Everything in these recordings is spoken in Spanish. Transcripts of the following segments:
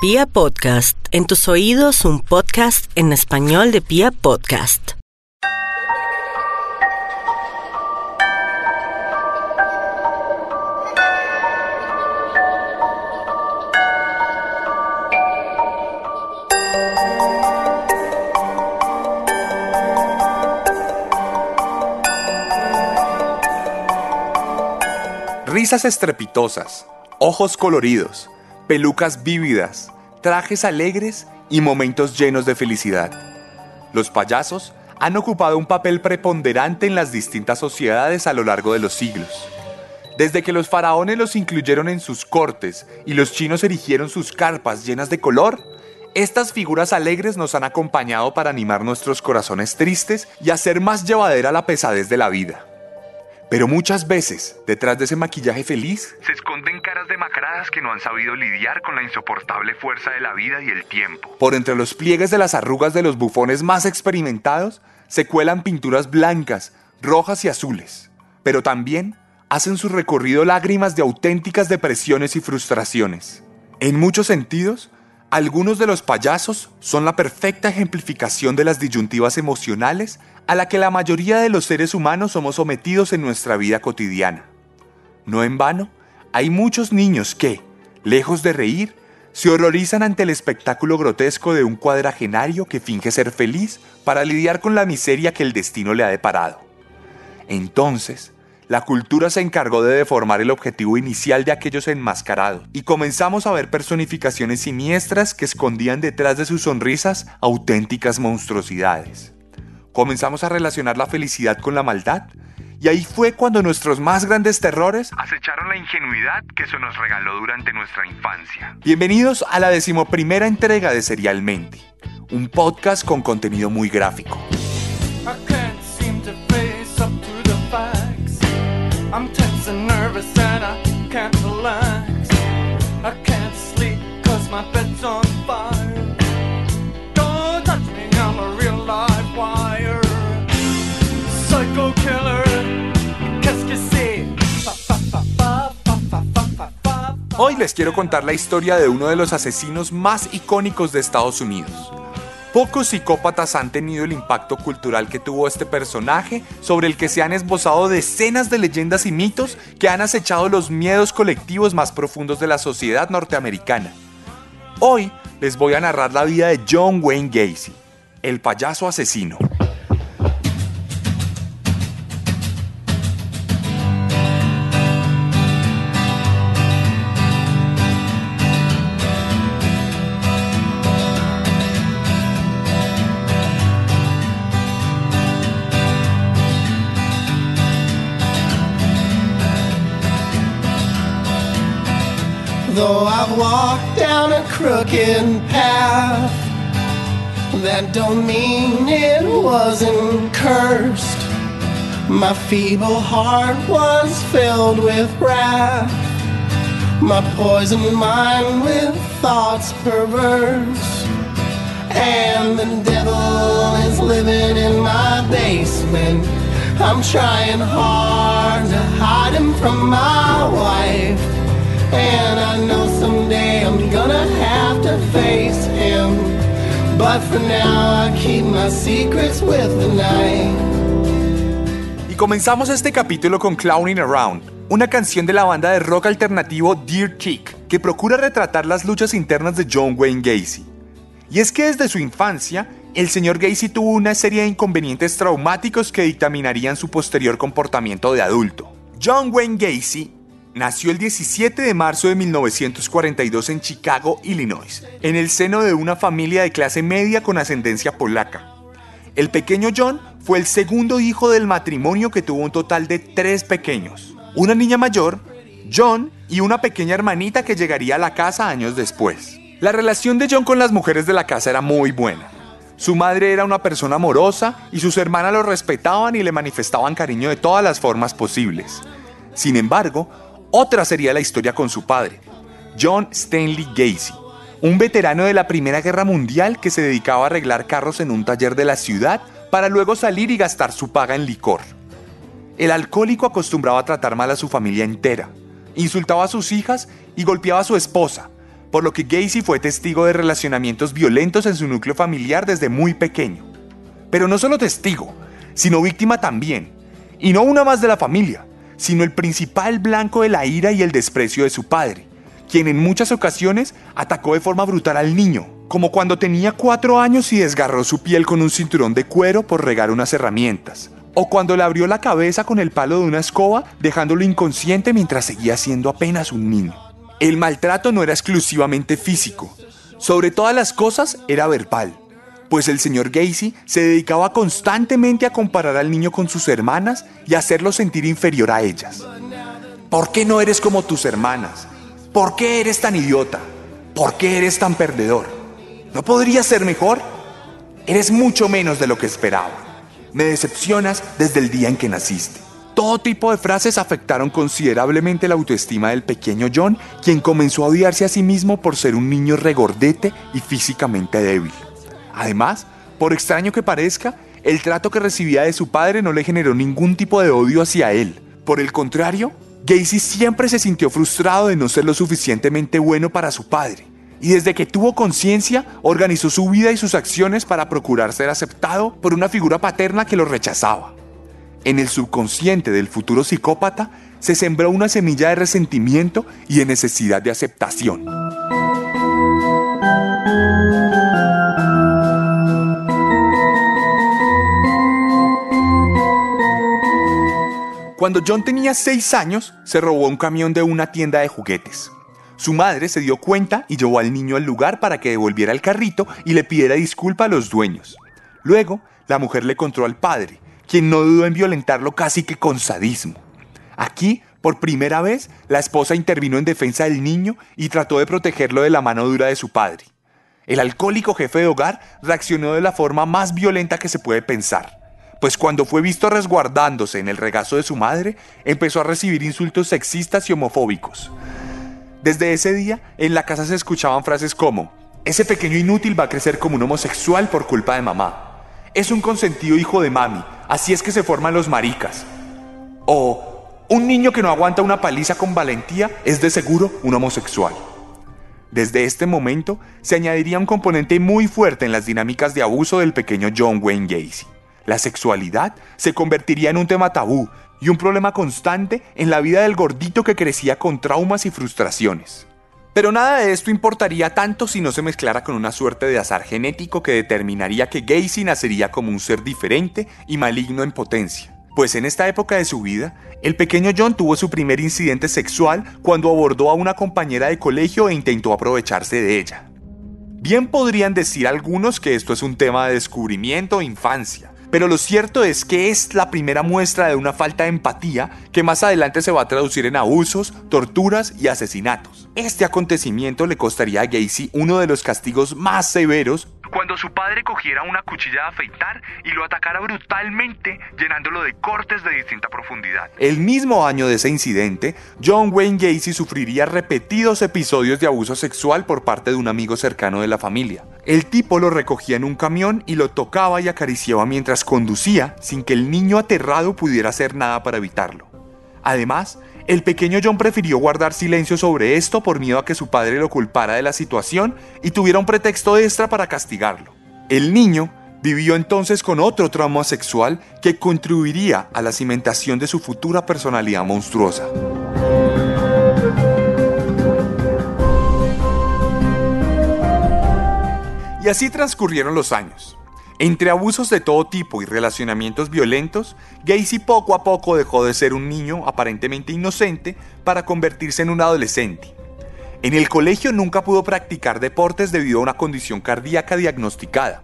Pia Podcast, en tus oídos un podcast en español de Pia Podcast. Risas estrepitosas, ojos coloridos, pelucas vívidas, trajes alegres y momentos llenos de felicidad. Los payasos han ocupado un papel preponderante en las distintas sociedades a lo largo de los siglos. Desde que los faraones los incluyeron en sus cortes y los chinos erigieron sus carpas llenas de color, estas figuras alegres nos han acompañado para animar nuestros corazones tristes y hacer más llevadera la pesadez de la vida. Pero muchas veces, detrás de ese maquillaje feliz, se esconden caras demacradas que no han sabido lidiar con la insoportable fuerza de la vida y el tiempo. Por entre los pliegues de las arrugas de los bufones más experimentados, se cuelan pinturas blancas, rojas y azules. Pero también hacen su recorrido lágrimas de auténticas depresiones y frustraciones. En muchos sentidos, algunos de los payasos son la perfecta ejemplificación de las disyuntivas emocionales a la que la mayoría de los seres humanos somos sometidos en nuestra vida cotidiana. No en vano, hay muchos niños que, lejos de reír, se horrorizan ante el espectáculo grotesco de un cuadragenario que finge ser feliz para lidiar con la miseria que el destino le ha deparado. Entonces, la cultura se encargó de deformar el objetivo inicial de aquellos enmascarados y comenzamos a ver personificaciones siniestras que escondían detrás de sus sonrisas auténticas monstruosidades. Comenzamos a relacionar la felicidad con la maldad y ahí fue cuando nuestros más grandes terrores acecharon la ingenuidad que se nos regaló durante nuestra infancia. Bienvenidos a la decimoprimera entrega de Serialmente, un podcast con contenido muy gráfico. I'm tense and nervous and I can't relax. I can't sleep cause my bed's on fire. Don't touch me, I'm a real live wire. Psycho killer, qu'est-ce que? Hoy les quiero contar la historia de uno de los asesinos más icónicos de Estados Unidos. Pocos psicópatas han tenido el impacto cultural que tuvo este personaje, sobre el que se han esbozado decenas de leyendas y mitos que han acechado los miedos colectivos más profundos de la sociedad norteamericana. Hoy les voy a narrar la vida de John Wayne Gacy, el payaso asesino. Though I've walked down a crooked path, that don't mean it wasn't cursed. My feeble heart was filled with wrath, my poisoned mind with thoughts perverse. And the devil is living in my basement. I'm trying hard to hide him from my wife. And I know someday I'm gonna have to face him. But for now, I keep my secrets with the night. Y comenzamos este capítulo con Clowning Around, una canción de la banda de rock alternativo Dear Chick, que procura retratar las luchas internas de John Wayne Gacy. Y es que desde su infancia, el señor Gacy tuvo una serie de inconvenientes traumáticos que dictaminarían su posterior comportamiento de adulto. John Wayne Gacy Nació el 17 de marzo de 1942 en Chicago, Illinois, en el seno de una familia de clase media con ascendencia polaca. El pequeño John fue el segundo hijo del matrimonio que tuvo un total de tres pequeños. Una niña mayor, John, y una pequeña hermanita que llegaría a la casa años después. La relación de John con las mujeres de la casa era muy buena. Su madre era una persona amorosa y sus hermanas lo respetaban y le manifestaban cariño de todas las formas posibles. Sin embargo, otra sería la historia con su padre, John Stanley Gacy, un veterano de la Primera Guerra Mundial que se dedicaba a arreglar carros en un taller de la ciudad para luego salir y gastar su paga en licor. El alcohólico acostumbraba a tratar mal a su familia entera, insultaba a sus hijas y golpeaba a su esposa, por lo que Gacy fue testigo de relacionamientos violentos en su núcleo familiar desde muy pequeño. Pero no solo testigo, sino víctima también, y no una más de la familia, sino el principal blanco de la ira y el desprecio de su padre, quien en muchas ocasiones atacó de forma brutal al niño, como cuando tenía cuatro años y desgarró su piel con un cinturón de cuero por regar unas herramientas, o cuando le abrió la cabeza con el palo de una escoba dejándolo inconsciente mientras seguía siendo apenas un niño. El maltrato no era exclusivamente físico, sobre todas las cosas era verbal, pues el señor Gacy se dedicaba constantemente a comparar al niño con sus hermanas y hacerlo sentir inferior a ellas. ¿Por qué no eres como tus hermanas? ¿Por qué eres tan idiota? ¿Por qué eres tan perdedor? ¿No podrías ser mejor? Eres mucho menos de lo que esperaba. Me decepcionas desde el día en que naciste. Todo tipo de frases afectaron considerablemente la autoestima del pequeño John, quien comenzó a odiarse a sí mismo por ser un niño regordete y físicamente débil. Además, por extraño que parezca, el trato que recibía de su padre no le generó ningún tipo de odio hacia él. Por el contrario, Gacy siempre se sintió frustrado de no ser lo suficientemente bueno para su padre. Y desde que tuvo conciencia, organizó su vida y sus acciones para procurar ser aceptado por una figura paterna que lo rechazaba. En el subconsciente del futuro psicópata se sembró una semilla de resentimiento y de necesidad de aceptación. Cuando John tenía 6 años, se robó un camión de una tienda de juguetes. Su madre se dio cuenta y llevó al niño al lugar para que devolviera el carrito y le pidiera disculpa a los dueños. Luego, la mujer le contó al padre, quien no dudó en violentarlo casi que con sadismo. Aquí, por primera vez, la esposa intervino en defensa del niño y trató de protegerlo de la mano dura de su padre. El alcohólico jefe de hogar reaccionó de la forma más violenta que se puede pensar, pues cuando fue visto resguardándose en el regazo de su madre, empezó a recibir insultos sexistas y homofóbicos. Desde ese día, en la casa se escuchaban frases como, ese pequeño inútil va a crecer como un homosexual por culpa de mamá. Es un consentido hijo de mami, así es que se forman los maricas. O un niño que no aguanta una paliza con valentía es de seguro un homosexual. Desde este momento se añadiría un componente muy fuerte en las dinámicas de abuso del pequeño John Wayne Gacy. La sexualidad se convertiría en un tema tabú y un problema constante en la vida del gordito que crecía con traumas y frustraciones. Pero nada de esto importaría tanto si no se mezclara con una suerte de azar genético que determinaría que Gacy nacería como un ser diferente y maligno en potencia. Pues en esta época de su vida, el pequeño John tuvo su primer incidente sexual cuando abordó a una compañera de colegio e intentó aprovecharse de ella. Bien podrían decir algunos que esto es un tema de descubrimiento e infancia, pero lo cierto es que es la primera muestra de una falta de empatía que más adelante se va a traducir en abusos, torturas y asesinatos. Este acontecimiento le costaría a Gacy uno de los castigos más severos cuando su padre cogiera una cuchilla de afeitar y lo atacara brutalmente, llenándolo de cortes de distinta profundidad. El mismo año de ese incidente, John Wayne Gacy sufriría repetidos episodios de abuso sexual por parte de un amigo cercano de la familia. El tipo lo recogía en un camión y lo tocaba y acariciaba mientras conducía, sin que el niño aterrado pudiera hacer nada para evitarlo. Además, el pequeño John prefirió guardar silencio sobre esto por miedo a que su padre lo culpara de la situación y tuviera un pretexto extra para castigarlo. El niño vivió entonces con otro trauma sexual que contribuiría a la cimentación de su futura personalidad monstruosa. Y así transcurrieron los años. Entre abusos de todo tipo y relacionamientos violentos, Gacy poco a poco dejó de ser un niño aparentemente inocente para convertirse en un adolescente. En el colegio nunca pudo practicar deportes debido a una condición cardíaca diagnosticada.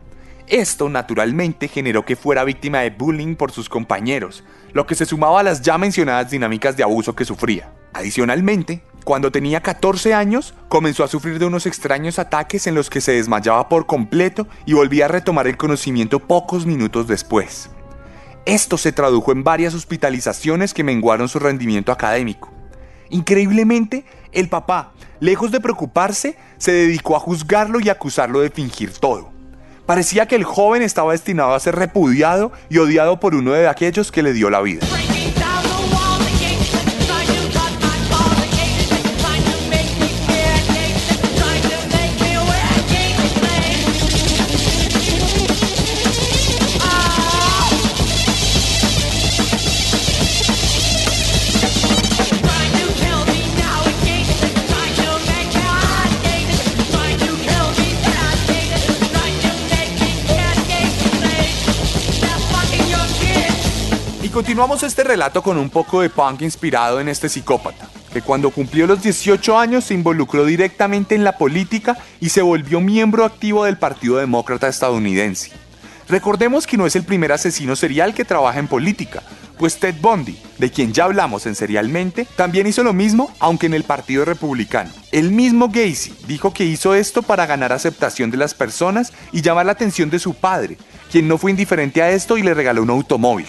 Esto naturalmente generó que fuera víctima de bullying por sus compañeros, lo que se sumaba a las ya mencionadas dinámicas de abuso que sufría. Adicionalmente, cuando tenía 14 años, comenzó a sufrir de unos extraños ataques en los que se desmayaba por completo y volvía a retomar el conocimiento pocos minutos después. Esto se tradujo en varias hospitalizaciones que menguaron su rendimiento académico. Increíblemente, el papá, lejos de preocuparse, se dedicó a juzgarlo y acusarlo de fingir todo. Parecía que el joven estaba destinado a ser repudiado y odiado por uno de aquellos que le dio la vida. Continuamos este relato con un poco de punk inspirado en este psicópata, que cuando cumplió los 18 años se involucró directamente en la política y se volvió miembro activo del Partido Demócrata estadounidense. Recordemos que no es el primer asesino serial que trabaja en política, pues Ted Bundy, de quien ya hablamos en Serialmente, también hizo lo mismo, aunque en el Partido Republicano. El mismo Gacy dijo que hizo esto para ganar aceptación de las personas y llamar la atención de su padre, quien no fue indiferente a esto y le regaló un automóvil.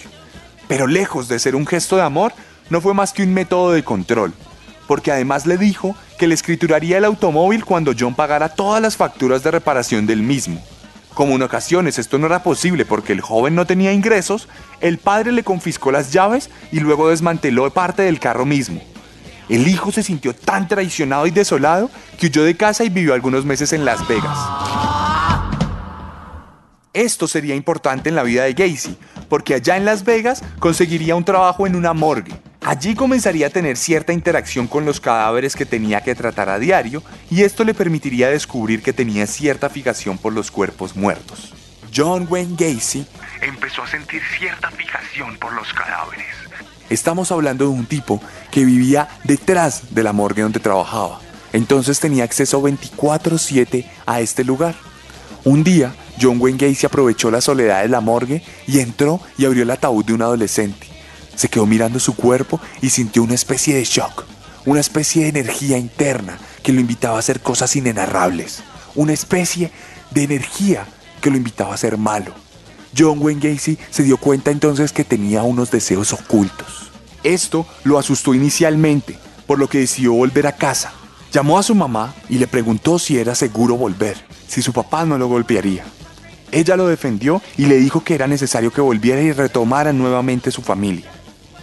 Pero lejos de ser un gesto de amor, no fue más que un método de control, porque además le dijo que le escrituraría el automóvil cuando John pagara todas las facturas de reparación del mismo. Como en ocasiones esto no era posible porque el joven no tenía ingresos, el padre le confiscó las llaves y luego desmanteló parte del carro mismo. El hijo se sintió tan traicionado y desolado que huyó de casa y vivió algunos meses en Las Vegas. Esto sería importante en la vida de Gacy, porque allá en Las Vegas conseguiría un trabajo en una morgue, Allí comenzaría a tener cierta interacción con los cadáveres que tenía que tratar a diario y esto le permitiría descubrir que tenía cierta fijación por los cuerpos muertos. John Wayne Gacy empezó a sentir cierta fijación por los cadáveres. Estamos hablando de un tipo que vivía detrás de la morgue donde trabajaba. Entonces tenía acceso 24/7 a este lugar. Un día, John Wayne Gacy aprovechó la soledad de la morgue y entró y abrió el ataúd de un adolescente. Se quedó mirando su cuerpo y sintió una especie de shock, una especie de energía interna que lo invitaba a hacer cosas inenarrables, una especie de energía que lo invitaba a ser malo. John Wayne Gacy se dio cuenta entonces que tenía unos deseos ocultos. Esto lo asustó inicialmente, por lo que decidió volver a casa. Llamó a su mamá y le preguntó si era seguro volver, si su papá no lo golpearía. Ella lo defendió y le dijo que era necesario que volviera y retomara nuevamente su familia.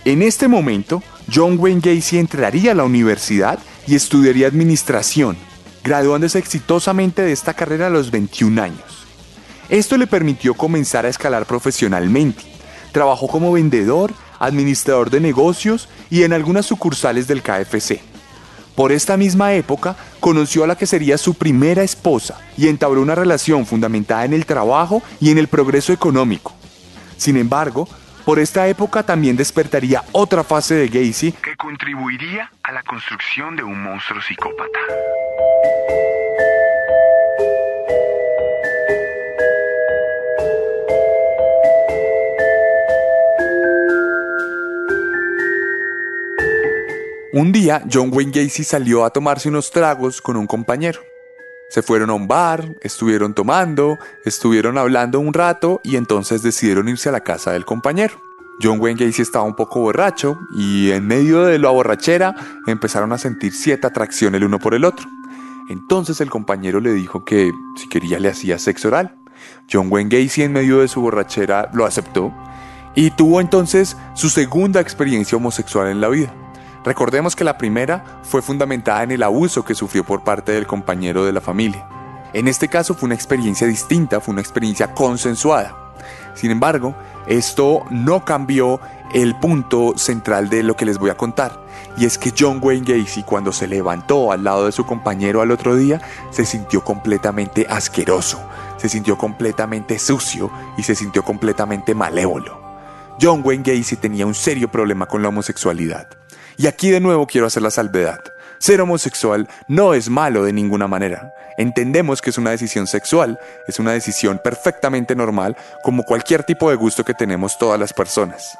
En este momento, John Wayne Gacy entraría a la universidad y estudiaría administración, graduándose exitosamente de esta carrera a los 21 años. Esto le permitió comenzar a escalar profesionalmente. Trabajó como vendedor, administrador de negocios y en algunas sucursales del KFC. Por esta misma época, conoció a la que sería su primera esposa y entabló una relación fundamentada en el trabajo y en el progreso económico. Sin embargo, por esta época también despertaría otra fase de Gacy que contribuiría a la construcción de un monstruo psicópata. Un día, John Wayne Gacy salió a tomarse unos tragos con un compañero. Se fueron a un bar, estuvieron tomando, estuvieron hablando un rato y entonces decidieron irse a la casa del compañero. John Wayne Gacy estaba un poco borracho y en medio de la borrachera empezaron a sentir cierta atracción el uno por el otro. Entonces el compañero le dijo que si quería le hacía sexo oral. John Wayne Gacy en medio de su borrachera lo aceptó y tuvo entonces su segunda experiencia homosexual en la vida. Recordemos que la primera fue fundamentada en el abuso que sufrió por parte del compañero de la familia. En este caso fue una experiencia distinta, fue una experiencia consensuada. Sin embargo, esto no cambió el punto central de lo que les voy a contar. Y es que John Wayne Gacy cuando se levantó al lado de su compañero al otro día, se sintió completamente asqueroso, se sintió completamente sucio y se sintió completamente malévolo. John Wayne Gacy tenía un serio problema con la homosexualidad. Y aquí de nuevo quiero hacer la salvedad. Ser homosexual no es malo de ninguna manera. Entendemos que es una decisión sexual, es una decisión perfectamente normal como cualquier tipo de gusto que tenemos todas las personas.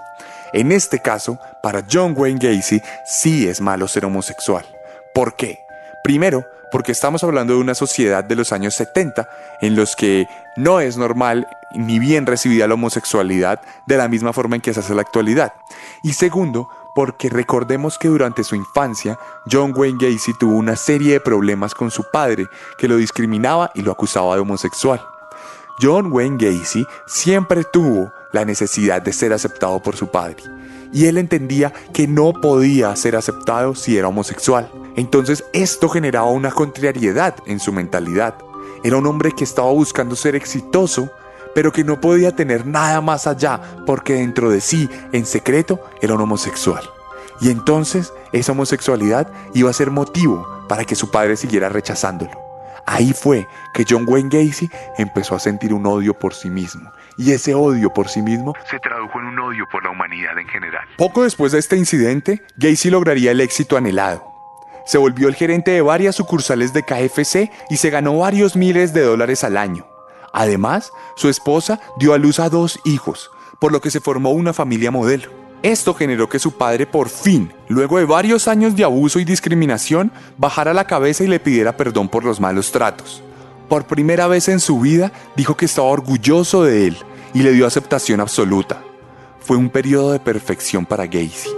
En este caso, para John Wayne Gacy sí es malo ser homosexual. ¿Por qué? Primero, porque estamos hablando de una sociedad de los años 70 en los que no es normal ni bien recibida la homosexualidad de la misma forma en que se hace la actualidad. Y segundo, porque recordemos que durante su infancia John Wayne Gacy tuvo una serie de problemas con su padre que lo discriminaba y lo acusaba de homosexual. John Wayne Gacy siempre tuvo la necesidad de ser aceptado por su padre y él entendía que no podía ser aceptado si era homosexual. Entonces esto generaba una contrariedad en su mentalidad. Era un hombre que estaba buscando ser exitoso, pero que no podía tener nada más allá porque dentro de sí, en secreto, era un homosexual. Y entonces esa homosexualidad iba a ser motivo para que su padre siguiera rechazándolo. Ahí fue que John Wayne Gacy empezó a sentir un odio por sí mismo y ese odio por sí mismo se tradujo en un odio por la humanidad en general. Poco después de este incidente, Gacy lograría el éxito anhelado. Se volvió el gerente de varias sucursales de KFC y se ganó varios miles de dólares al año. Además, su esposa dio a luz a dos hijos, por lo que se formó una familia modelo. Esto generó que su padre por fin, luego de varios años de abuso y discriminación, bajara la cabeza y le pidiera perdón por los malos tratos. Por primera vez en su vida dijo que estaba orgulloso de él y le dio aceptación absoluta. Fue un periodo de perfección para Gacy.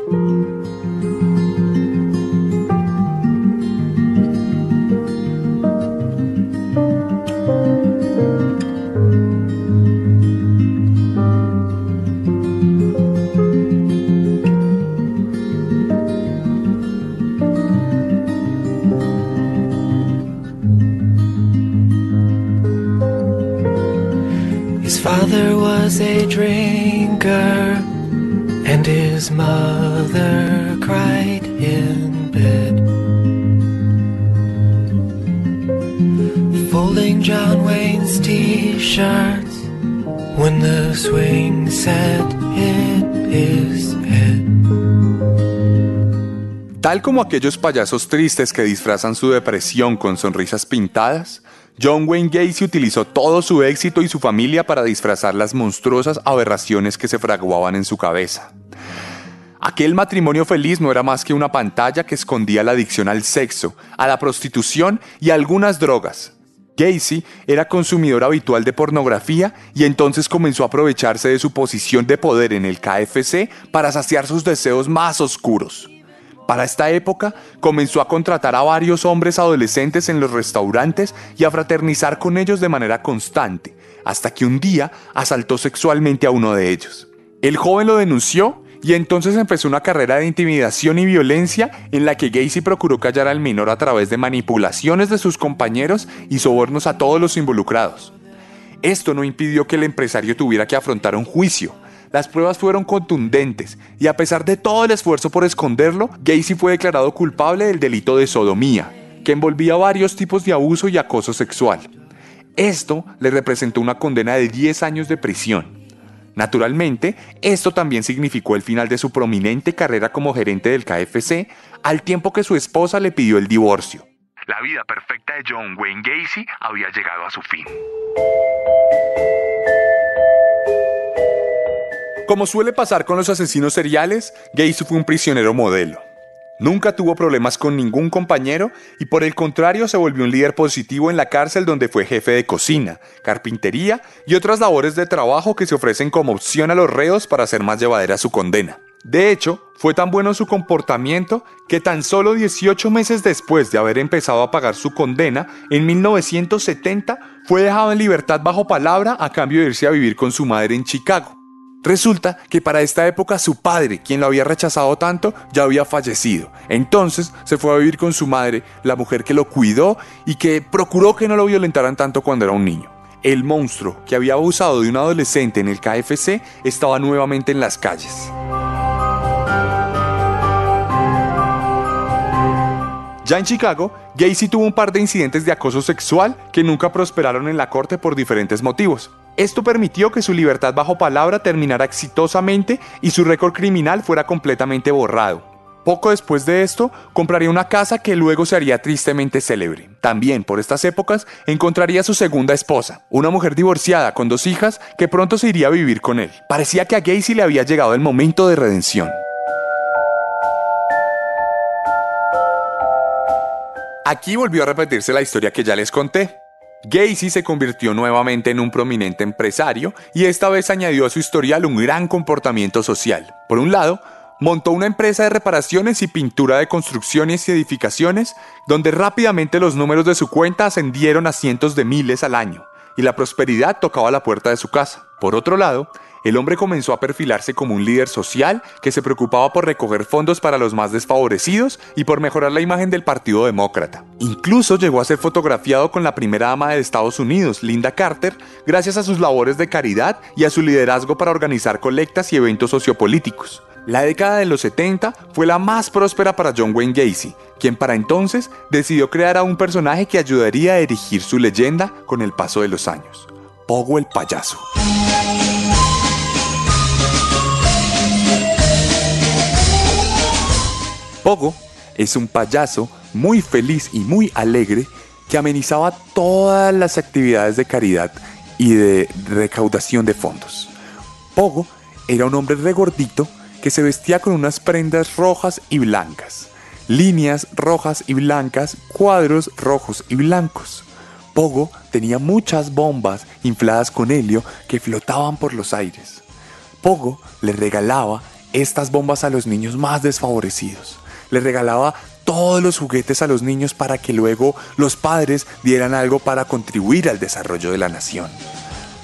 A drinker, and his mother cried in bed. Folding John Wayne's t-shirts when the swing set hit his head. Tal como aquellos payasos tristes que disfrazan su depresión con sonrisas pintadas, John Wayne Gacy utilizó todo su éxito y su familia para disfrazar las monstruosas aberraciones que se fraguaban en su cabeza. Aquel matrimonio feliz no era más que una pantalla que escondía la adicción al sexo, a la prostitución y a algunas drogas. Gacy era consumidor habitual de pornografía y entonces comenzó a aprovecharse de su posición de poder en el KFC para saciar sus deseos más oscuros. Para esta época comenzó a contratar a varios hombres adolescentes en los restaurantes y a fraternizar con ellos de manera constante, hasta que un día asaltó sexualmente a uno de ellos. El joven lo denunció y entonces empezó una carrera de intimidación y violencia en la que Gacy procuró callar al menor a través de manipulaciones de sus compañeros y sobornos a todos los involucrados. Esto no impidió que el empresario tuviera que afrontar un juicio, las pruebas fueron contundentes y a pesar de todo el esfuerzo por esconderlo, Gacy fue declarado culpable del delito de sodomía, que envolvía varios tipos de abuso y acoso sexual. Esto le representó una condena de 10 años de prisión. Naturalmente, esto también significó el final de su prominente carrera como gerente del KFC, al tiempo que su esposa le pidió el divorcio. La vida perfecta de John Wayne Gacy había llegado a su fin. Como suele pasar con los asesinos seriales, Gacy fue un prisionero modelo. Nunca tuvo problemas con ningún compañero y por el contrario se volvió un líder positivo en la cárcel donde fue jefe de cocina, carpintería y otras labores de trabajo que se ofrecen como opción a los reos para hacer más llevadera su condena. De hecho, fue tan bueno su comportamiento que tan solo 18 meses después de haber empezado a pagar su condena, en 1970 fue dejado en libertad bajo palabra a cambio de irse a vivir con su madre en Chicago. Resulta que para esta época su padre, quien lo había rechazado tanto, ya había fallecido. Entonces se fue a vivir con su madre, la mujer que lo cuidó y que procuró que no lo violentaran tanto cuando era un niño. El monstruo que había abusado de un adolescente en el KFC estaba nuevamente en las calles. Ya en Chicago, Gacy tuvo un par de incidentes de acoso sexual que nunca prosperaron en la corte por diferentes motivos. Esto permitió que su libertad bajo palabra terminara exitosamente y su récord criminal fuera completamente borrado. Poco después de esto, compraría una casa que luego se haría tristemente célebre. También por estas épocas encontraría a su segunda esposa, una mujer divorciada con dos hijas que pronto se iría a vivir con él. Parecía que a Gacy le había llegado el momento de redención. Aquí volvió a repetirse la historia que ya les conté. Gacy se convirtió nuevamente en un prominente empresario y esta vez añadió a su historial un gran comportamiento social. Por un lado, montó una empresa de reparaciones y pintura de construcciones y edificaciones, donde rápidamente los números de su cuenta ascendieron a cientos de miles al año, y la prosperidad tocaba la puerta de su casa. Por otro lado, el hombre comenzó a perfilarse como un líder social que se preocupaba por recoger fondos para los más desfavorecidos y por mejorar la imagen del Partido Demócrata. Incluso llegó a ser fotografiado con la primera dama de Estados Unidos, Linda Carter, gracias a sus labores de caridad y a su liderazgo para organizar colectas y eventos sociopolíticos. La década de los 70 fue la más próspera para John Wayne Gacy, quien para entonces decidió crear a un personaje que ayudaría a erigir su leyenda con el paso de los años. Pogo el payaso. Pogo es un payaso muy feliz y muy alegre que amenizaba todas las actividades de caridad y de recaudación de fondos. Pogo era un hombre regordito que se vestía con unas prendas rojas y blancas, líneas rojas y blancas, cuadros rojos y blancos. Pogo tenía muchas bombas infladas con helio que flotaban por los aires. Pogo le regalaba estas bombas a los niños más desfavorecidos. Le regalaba todos los juguetes a los niños para que luego los padres dieran algo para contribuir al desarrollo de la nación.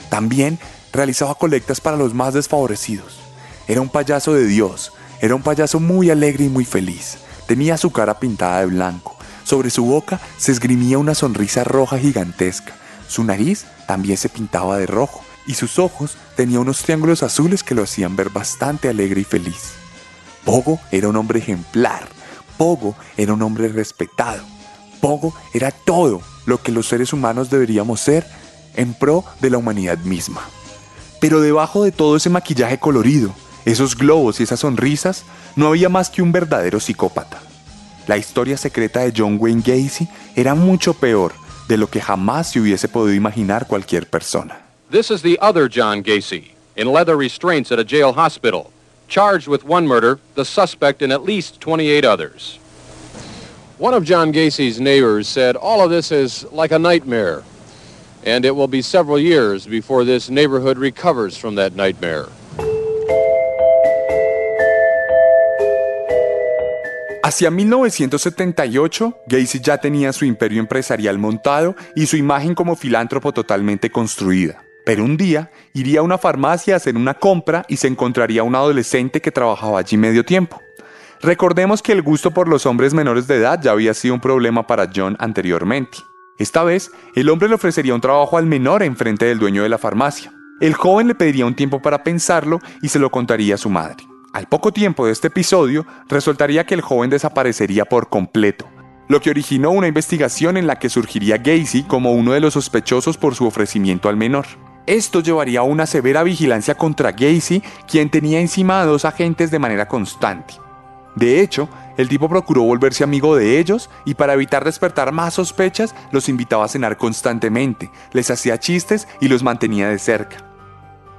También realizaba colectas para los más desfavorecidos. Era un payaso de Dios, era un payaso muy alegre y muy feliz. Tenía su cara pintada de blanco. Sobre su boca se esgrimía una sonrisa roja gigantesca. Su nariz también se pintaba de rojo y sus ojos tenían unos triángulos azules que lo hacían ver bastante alegre y feliz. Pogo era un hombre ejemplar. Pogo era un hombre respetado. Pogo era todo lo que los seres humanos deberíamos ser en pro de la humanidad misma. Pero debajo de todo ese maquillaje colorido, esos globos y esas sonrisas, no había más que un verdadero psicópata. La historia secreta de John Wayne Gacy era mucho peor de lo que jamás se hubiese podido imaginar cualquier persona. This is the other John Gacy, in leather restraints at a jail hospital, charged with one murder, the suspect in at least 28 others. One of John Gacy's neighbors said all of this is like a nightmare, and it will be several years before this neighborhood recovers from that nightmare. Hacia 1978, Gacy ya tenía su imperio empresarial montado y su imagen como filántropo totalmente construida. Pero un día iría a una farmacia a hacer una compra y se encontraría un adolescente que trabajaba allí medio tiempo. Recordemos que el gusto por los hombres menores de edad ya había sido un problema para John anteriormente. Esta vez, el hombre le ofrecería un trabajo al menor en frente del dueño de la farmacia. El joven le pediría un tiempo para pensarlo y se lo contaría a su madre. Al poco tiempo de este episodio, resultaría que el joven desaparecería por completo, lo que originó una investigación en la que surgiría Gacy como uno de los sospechosos por su ofrecimiento al menor. Esto llevaría a una severa vigilancia contra Gacy, quien tenía encima a dos agentes de manera constante. De hecho, el tipo procuró volverse amigo de ellos y para evitar despertar más sospechas, los invitaba a cenar constantemente, les hacía chistes y los mantenía de cerca.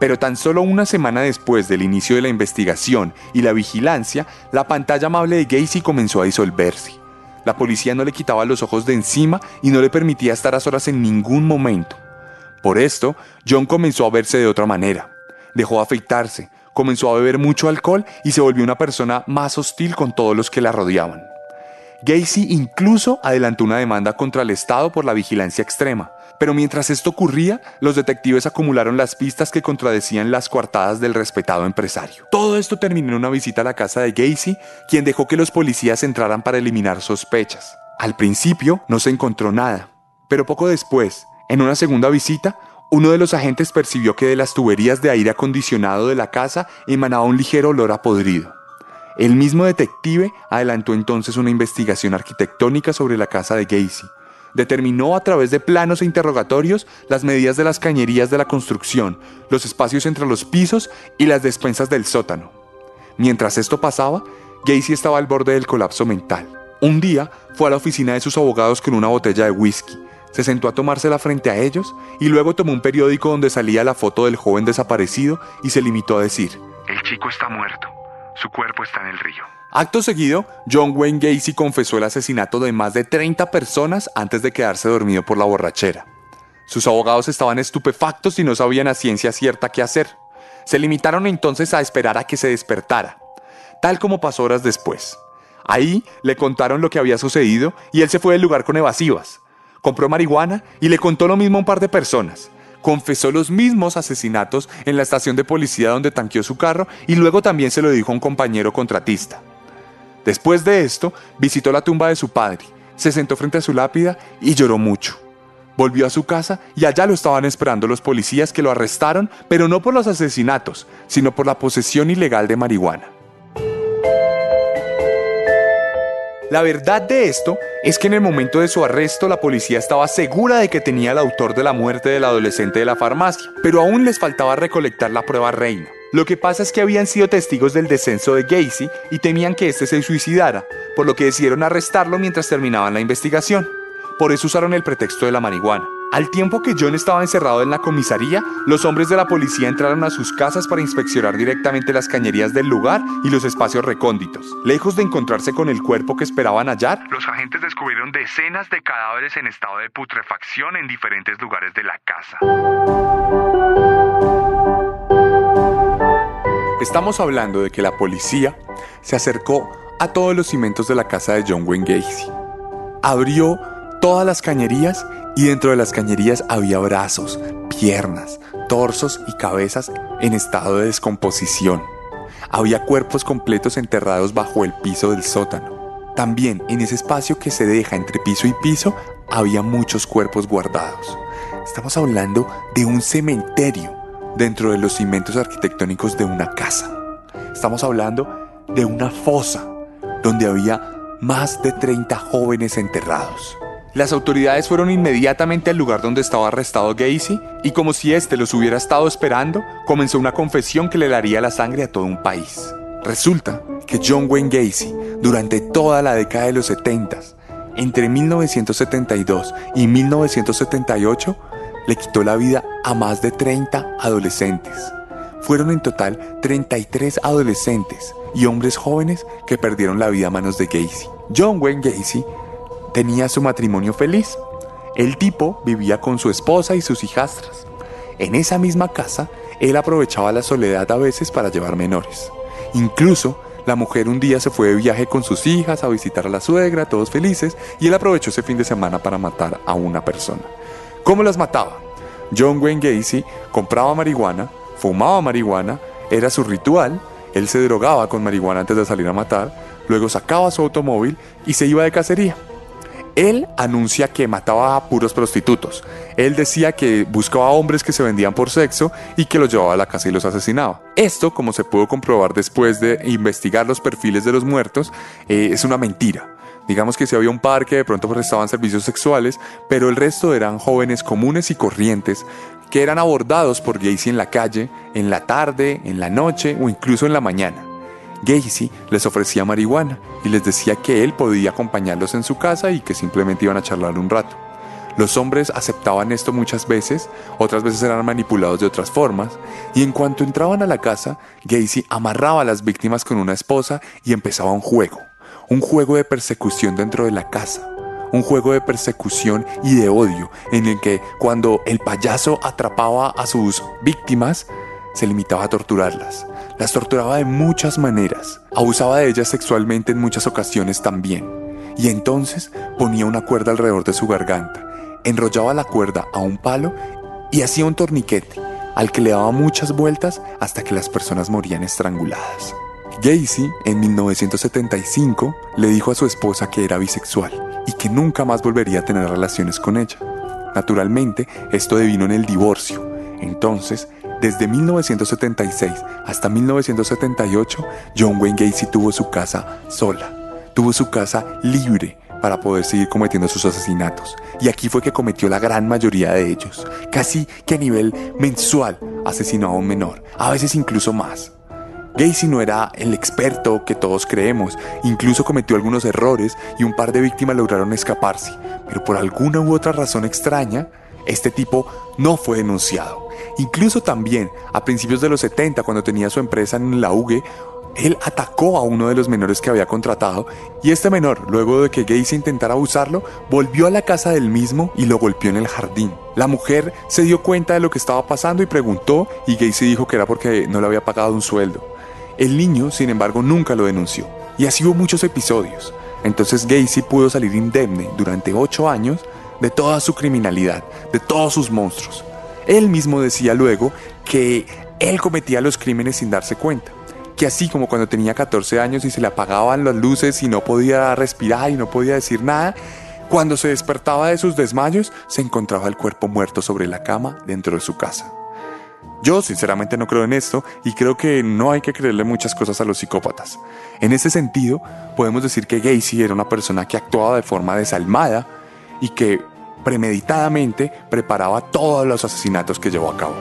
Pero tan solo una semana después del inicio de la investigación y la vigilancia, la pantalla amable de Gacy comenzó a disolverse. La policía no le quitaba los ojos de encima y no le permitía estar a solas en ningún momento. Por esto, John comenzó a verse de otra manera. Dejó de afeitarse, comenzó a beber mucho alcohol y se volvió una persona más hostil con todos los que la rodeaban. Gacy incluso adelantó una demanda contra el Estado por la vigilancia extrema, pero mientras esto ocurría, los detectives acumularon las pistas que contradecían las coartadas del respetado empresario. Todo esto terminó en una visita a la casa de Gacy, quien dejó que los policías entraran para eliminar sospechas. Al principio no se encontró nada, pero poco después, en una segunda visita, uno de los agentes percibió que de las tuberías de aire acondicionado de la casa emanaba un ligero olor a podrido. El mismo detective adelantó entonces una investigación arquitectónica sobre la casa de Gacy. Determinó a través de planos e interrogatorios las medidas de las cañerías de la construcción, los espacios entre los pisos y las despensas del sótano. Mientras esto pasaba, Gacy estaba al borde del colapso mental. Un día fue a la oficina de sus abogados con una botella de whisky, se sentó a tomársela frente a ellos y luego tomó un periódico donde salía la foto del joven desaparecido y se limitó a decir, El chico está muerto. Su cuerpo está en el río. Acto seguido, John Wayne Gacy confesó el asesinato de más de 30 personas antes de quedarse dormido por la borrachera. Sus abogados estaban estupefactos y no sabían a ciencia cierta qué hacer. Se limitaron entonces a esperar a que se despertara, tal como pasó horas después. Ahí le contaron lo que había sucedido y él se fue del lugar con evasivas. Compró marihuana y le contó lo mismo a un par de personas confesó los mismos asesinatos en la estación de policía donde tanqueó su carro y luego también se lo dijo a un compañero contratista. Después de esto, visitó la tumba de su padre, se sentó frente a su lápida y lloró mucho. Volvió a su casa y allá lo estaban esperando los policías que lo arrestaron, pero no por los asesinatos, sino por la posesión ilegal de marihuana. La verdad de esto es que en el momento de su arresto la policía estaba segura de que tenía el autor de la muerte del adolescente de la farmacia, pero aún les faltaba recolectar la prueba reina. Lo que pasa es que habían sido testigos del descenso de Gacy y temían que éste se suicidara, por lo que decidieron arrestarlo mientras terminaban la investigación. Por eso usaron el pretexto de la marihuana. Al tiempo que John estaba encerrado en la comisaría, los hombres de la policía entraron a sus casas para inspeccionar directamente las cañerías del lugar y los espacios recónditos. Lejos de encontrarse con el cuerpo que esperaban hallar, Los agentes descubrieron decenas de cadáveres en estado de putrefacción en diferentes lugares de la casa. estamos hablando de que la policía se acercó a todos los cimientos de la casa de John Wayne Gacy. Abrió todas las cañerías y dentro de las cañerías había brazos, piernas, torsos y cabezas en estado de descomposición. Había cuerpos completos enterrados bajo el piso del sótano. También en ese espacio que se deja entre piso y piso había muchos cuerpos guardados. Estamos hablando de un cementerio dentro de los cimientos arquitectónicos de una casa. Estamos hablando de una fosa donde había más de 30 jóvenes enterrados. Las autoridades fueron inmediatamente al lugar donde estaba arrestado Gacy y como si éste los hubiera estado esperando, comenzó una confesión que le daría la sangre a todo un país. Resulta que John Wayne Gacy, durante toda la década de los 70, entre 1972 y 1978, le quitó la vida a más de 30 adolescentes. Fueron en total 33 adolescentes y hombres jóvenes que perdieron la vida a manos de Gacy. John Wayne Gacy tenía su matrimonio feliz. El tipo vivía con su esposa y sus hijastras. En esa misma casa, él aprovechaba la soledad a veces para llevar menores. Incluso, la mujer un día se fue de viaje con sus hijas a visitar a la suegra, todos felices, y él aprovechó ese fin de semana para matar a una persona. ¿Cómo las mataba? John Wayne Gacy compraba marihuana, fumaba marihuana, era su ritual, él se drogaba con marihuana antes de salir a matar, luego sacaba su automóvil y se iba de cacería. Él anuncia que mataba a puros prostitutos. Él decía que buscaba hombres que se vendían por sexo y que los llevaba a la casa y los asesinaba. Esto, como se pudo comprobar después de investigar los perfiles de los muertos, eh, es una mentira. Digamos que si había un par que de pronto prestaban servicios sexuales, pero el resto eran jóvenes comunes y corrientes que eran abordados por Gacy en la calle, en la tarde, en la noche o incluso en la mañana. Gacy les ofrecía marihuana y les decía que él podía acompañarlos en su casa y que simplemente iban a charlar un rato. Los hombres aceptaban esto muchas veces, otras veces eran manipulados de otras formas, y en cuanto entraban a la casa, Gacy amarraba a las víctimas con una esposa y empezaba un juego, un juego de persecución dentro de la casa, un juego de persecución y de odio, en el que cuando el payaso atrapaba a sus víctimas, se limitaba a torturarlas. Las torturaba de muchas maneras, abusaba de ellas sexualmente en muchas ocasiones también, y entonces ponía una cuerda alrededor de su garganta, enrollaba la cuerda a un palo y hacía un torniquete, al que le daba muchas vueltas hasta que las personas morían estranguladas. Gacy, en 1975, le dijo a su esposa que era bisexual y que nunca más volvería a tener relaciones con ella. Naturalmente, esto devino en el divorcio. Entonces, desde 1976 hasta 1978, John Wayne Gacy tuvo su casa sola, tuvo su casa libre para poder seguir cometiendo sus asesinatos. Y aquí fue que cometió la gran mayoría de ellos, casi que a nivel mensual asesinó a un menor, a veces incluso más. Gacy no era el experto que todos creemos, incluso cometió algunos errores y un par de víctimas lograron escaparse, pero por alguna u otra razón extraña, este tipo no fue denunciado. Incluso también a principios de los 70, cuando tenía su empresa en la UG, él atacó a uno de los menores que había contratado y este menor, luego de que Gacy intentara abusarlo, volvió a la casa del mismo y lo golpeó en el jardín. La mujer se dio cuenta de lo que estaba pasando y preguntó y Gacy dijo que era porque no le había pagado un sueldo. El niño, sin embargo, nunca lo denunció y así hubo muchos episodios. Entonces Gacy pudo salir indemne durante ocho años de toda su criminalidad, de todos sus monstruos. Él mismo decía luego que él cometía los crímenes sin darse cuenta que así como cuando tenía 14 años y se le apagaban las luces y no podía respirar y no podía decir nada, cuando se despertaba de sus desmayos se encontraba el cuerpo muerto sobre la cama dentro de su casa. Yo sinceramente no creo en esto y creo que no hay que creerle muchas cosas a los psicópatas. En ese sentido, podemos decir que Gacy era una persona que actuaba de forma desalmada y que premeditadamente preparaba todos los asesinatos que llevó a cabo.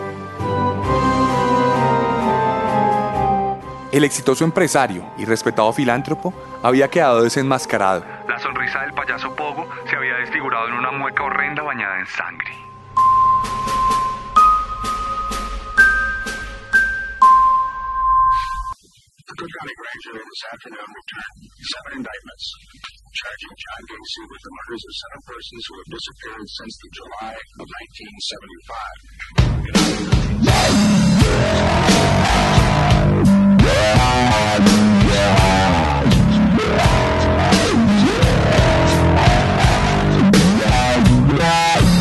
El exitoso empresario y respetado filántropo había quedado desenmascarado. La sonrisa del payaso Pogo se había desfigurado en una mueca horrenda bañada en sangre. The Cook County grand jury this afternoon returned seven indictments charging John Gacy with the murders of seven persons who have disappeared since the July of Y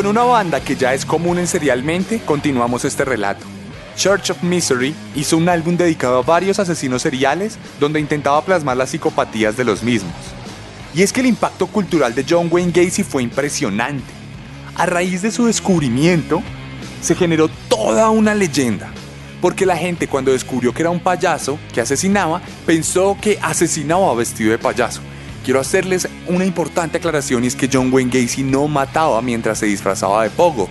con una banda que ya es común en Serialmente, continuamos este relato. Church of Misery hizo un álbum dedicado a varios asesinos seriales donde intentaba plasmar las psicopatías de los mismos. Y es que el impacto cultural de John Wayne Gacy fue impresionante. A raíz de su descubrimiento, se generó toda una leyenda. Porque la gente cuando descubrió que era un payaso que asesinaba, pensó que asesinaba vestido de payaso. Quiero hacerles una importante aclaración y es que John Wayne Gacy no mataba mientras se disfrazaba de Pogo.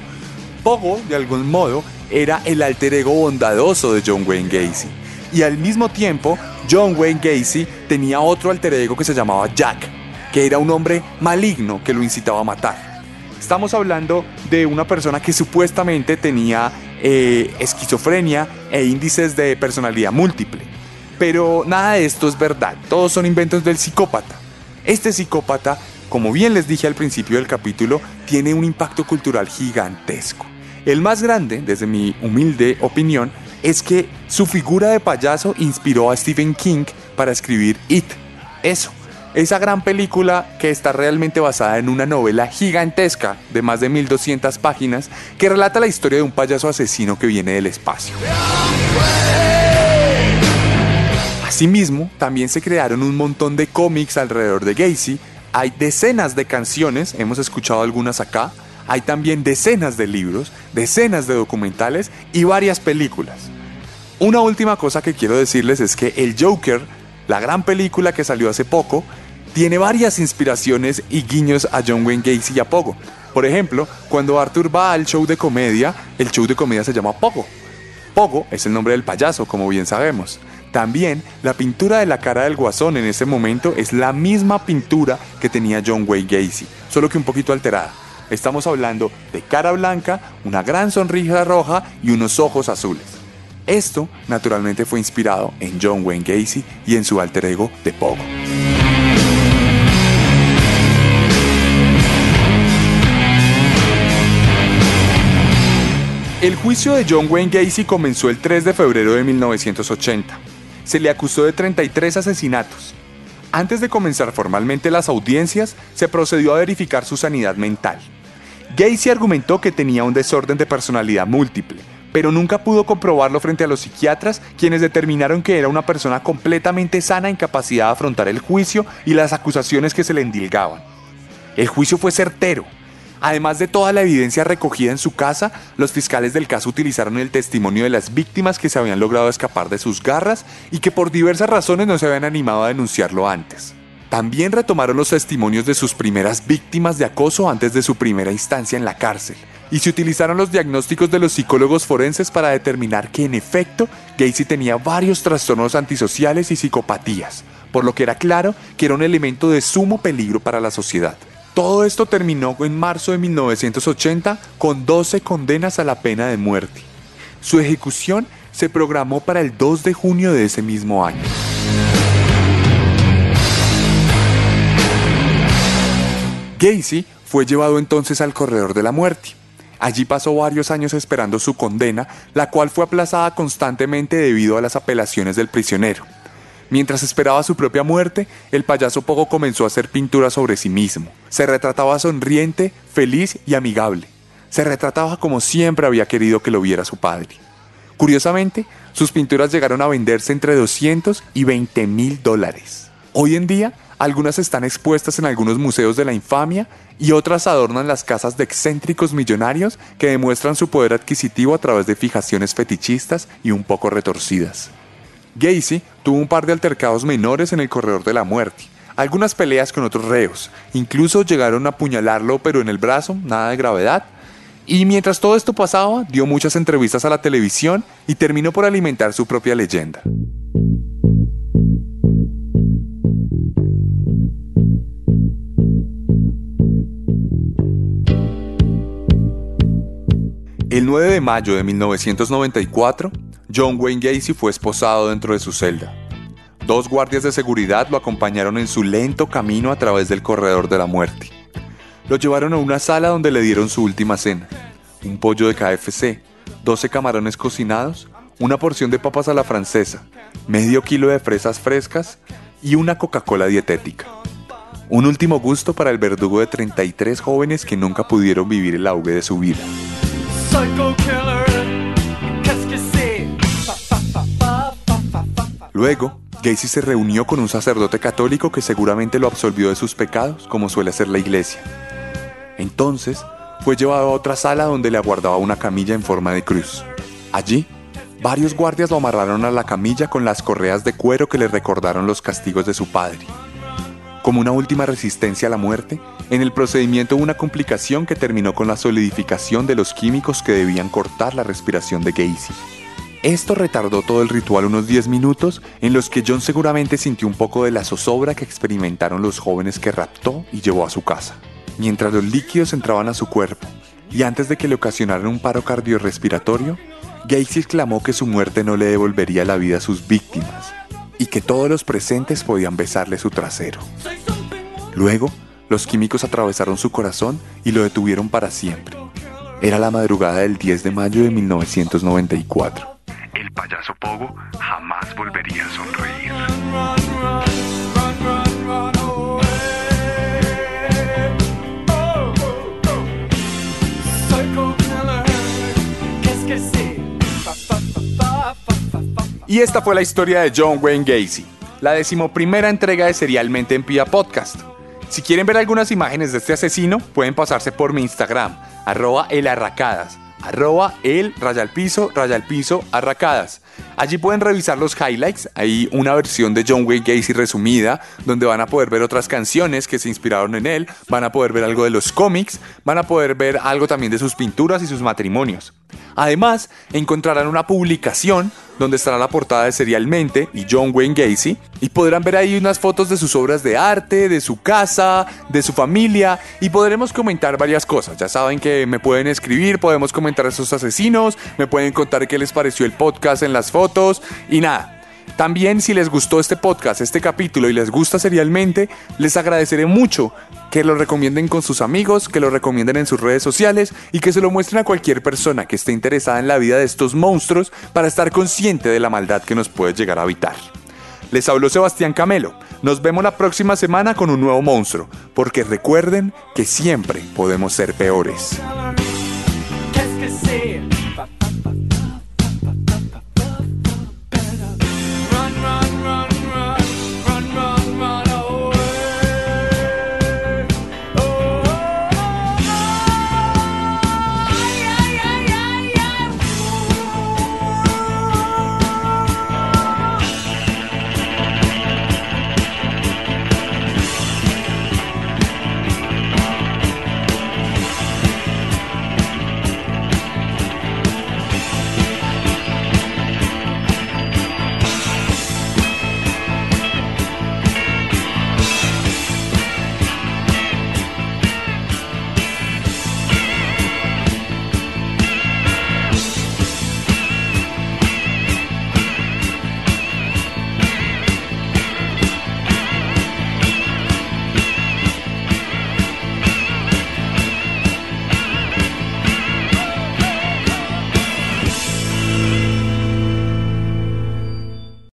Pogo, de algún modo, era el alter ego bondadoso de John Wayne Gacy. Y al mismo tiempo, John Wayne Gacy tenía otro alter ego que se llamaba Jack, que era un hombre maligno que lo incitaba a matar. Estamos hablando de una persona que supuestamente tenía eh, esquizofrenia e índices de personalidad múltiple. Pero nada de esto es verdad, todos son inventos del psicópata. Este psicópata, como bien les dije al principio del capítulo, tiene un impacto cultural gigantesco. El más grande, desde mi humilde opinión, es que su figura de payaso inspiró a Stephen King para escribir It. Eso, esa gran película que está realmente basada en una novela gigantesca de más de 1200 páginas que relata la historia de un payaso asesino que viene del espacio. Asimismo, también se crearon un montón de cómics alrededor de Gacy, hay decenas de canciones, hemos escuchado algunas acá, hay también decenas de libros, decenas de documentales y varias películas. Una última cosa que quiero decirles es que El Joker, la gran película que salió hace poco, tiene varias inspiraciones y guiños a John Wayne Gacy y a Pogo. Por ejemplo, cuando Arthur va al show de comedia, el show de comedia se llama Pogo. Pogo es el nombre del payaso, como bien sabemos. También la pintura de la cara del guasón en ese momento es la misma pintura que tenía John Wayne Gacy, solo que un poquito alterada. Estamos hablando de cara blanca, una gran sonrisa roja y unos ojos azules. Esto naturalmente fue inspirado en John Wayne Gacy y en su alter ego de Pogo. El juicio de John Wayne Gacy comenzó el 3 de febrero de 1980. Se le acusó de 33 asesinatos. Antes de comenzar formalmente las audiencias, se procedió a verificar su sanidad mental. Gacy argumentó que tenía un desorden de personalidad múltiple, pero nunca pudo comprobarlo frente a los psiquiatras, quienes determinaron que era una persona completamente sana en de afrontar el juicio y las acusaciones que se le endilgaban. El juicio fue certero. Además de toda la evidencia recogida en su casa, los fiscales del caso utilizaron el testimonio de las víctimas que se habían logrado escapar de sus garras y que por diversas razones no se habían animado a denunciarlo antes. También retomaron los testimonios de sus primeras víctimas de acoso antes de su primera instancia en la cárcel, y se utilizaron los diagnósticos de los psicólogos forenses para determinar que en efecto Gacy tenía varios trastornos antisociales y psicopatías, por lo que era claro que era un elemento de sumo peligro para la sociedad. Todo esto terminó en marzo de 1980 con 12 condenas a la pena de muerte. Su ejecución se programó para el 2 de junio de ese mismo año. Gacy fue llevado entonces al corredor de la muerte. Allí pasó varios años esperando su condena, la cual fue aplazada constantemente debido a las apelaciones del prisionero. Mientras esperaba su propia muerte, el payaso Pogo comenzó a hacer pinturas sobre sí mismo. Se retrataba sonriente, feliz y amigable. Se retrataba como siempre había querido que lo viera su padre. Curiosamente, sus pinturas llegaron a venderse entre 200 y 20 mil dólares. Hoy en día Algunas están expuestas en algunos museos de la infamia y otras adornan las casas de excéntricos millonarios que demuestran su poder adquisitivo a través de fijaciones fetichistas y un poco retorcidas. Gacy tuvo un par de altercados menores en el corredor de la muerte, algunas peleas con otros reos, incluso llegaron a apuñalarlo pero en el brazo, nada de gravedad, y mientras todo esto pasaba, dio muchas entrevistas a la televisión y terminó por alimentar su propia leyenda. El 9 de mayo de 1994, John Wayne Gacy fue esposado dentro de su celda. Dos guardias de seguridad lo acompañaron en su lento camino a través del corredor de la muerte. Lo llevaron a una sala donde le dieron su última cena. Un pollo de KFC, 12 camarones cocinados, una porción de papas a la francesa, medio kilo de fresas frescas y una Coca-Cola dietética. Un último gusto para el verdugo de 33 jóvenes que nunca pudieron vivir el auge de su vida. Luego, Gacy se reunió con un sacerdote católico que seguramente lo absolvió de sus pecados, como suele hacer la iglesia. Entonces, fue llevado a otra sala donde le aguardaba una camilla en forma de cruz. Allí, varios guardias lo amarraron a la camilla con las correas de cuero que le recordaron los castigos de su padre. Como una última resistencia a la muerte, en el procedimiento hubo una complicación que terminó con la solidificación de los químicos que debían cortar la respiración de Gacy. Esto retardó todo el ritual unos 10 minutos en los que John seguramente sintió un poco de la zozobra que experimentaron los jóvenes que raptó y llevó a su casa. Mientras los líquidos entraban a su cuerpo y antes de que le ocasionaran un paro cardiorrespiratorio, Gacy exclamó que su muerte no le devolvería la vida a sus víctimas y que todos los presentes podían besarle su trasero. Luego, los químicos atravesaron su corazón y lo detuvieron para siempre. Era la madrugada del 10 de mayo de 1994. El payaso Pogo jamás volvería a sonreír. Y esta fue la historia de John Wayne Gacy, la decimoprimera entrega de Serialmente en Pia Podcast. Si quieren ver algunas imágenes de este asesino, pueden pasarse por mi Instagram, arroba elarracadas, arroba el piso, rayal piso, arracadas. Allí pueden revisar los highlights, hay una versión de John Wayne Gacy resumida, donde van a poder ver otras canciones que se inspiraron en él, van a poder ver algo de los cómics, van a poder ver algo también de sus pinturas y sus matrimonios. Además, encontrarán una publicación donde estará la portada de Serialmente y John Wayne Gacy, y podrán ver ahí unas fotos de sus obras de arte, de su casa, de su familia, y podremos comentar varias cosas. Ya saben que me pueden escribir, podemos comentar esos asesinos, me pueden contar qué les pareció el podcast en las fotos, y nada. También si les gustó este podcast, este capítulo y les gusta serialmente, les agradeceré mucho que lo recomienden con sus amigos, que lo recomienden en sus redes sociales y que se lo muestren a cualquier persona que esté interesada en la vida de estos monstruos para estar consciente de la maldad que nos puede llegar a habitar. Les habló Sebastián Camelo. Nos vemos la próxima semana con un nuevo monstruo, porque recuerden que siempre podemos ser peores.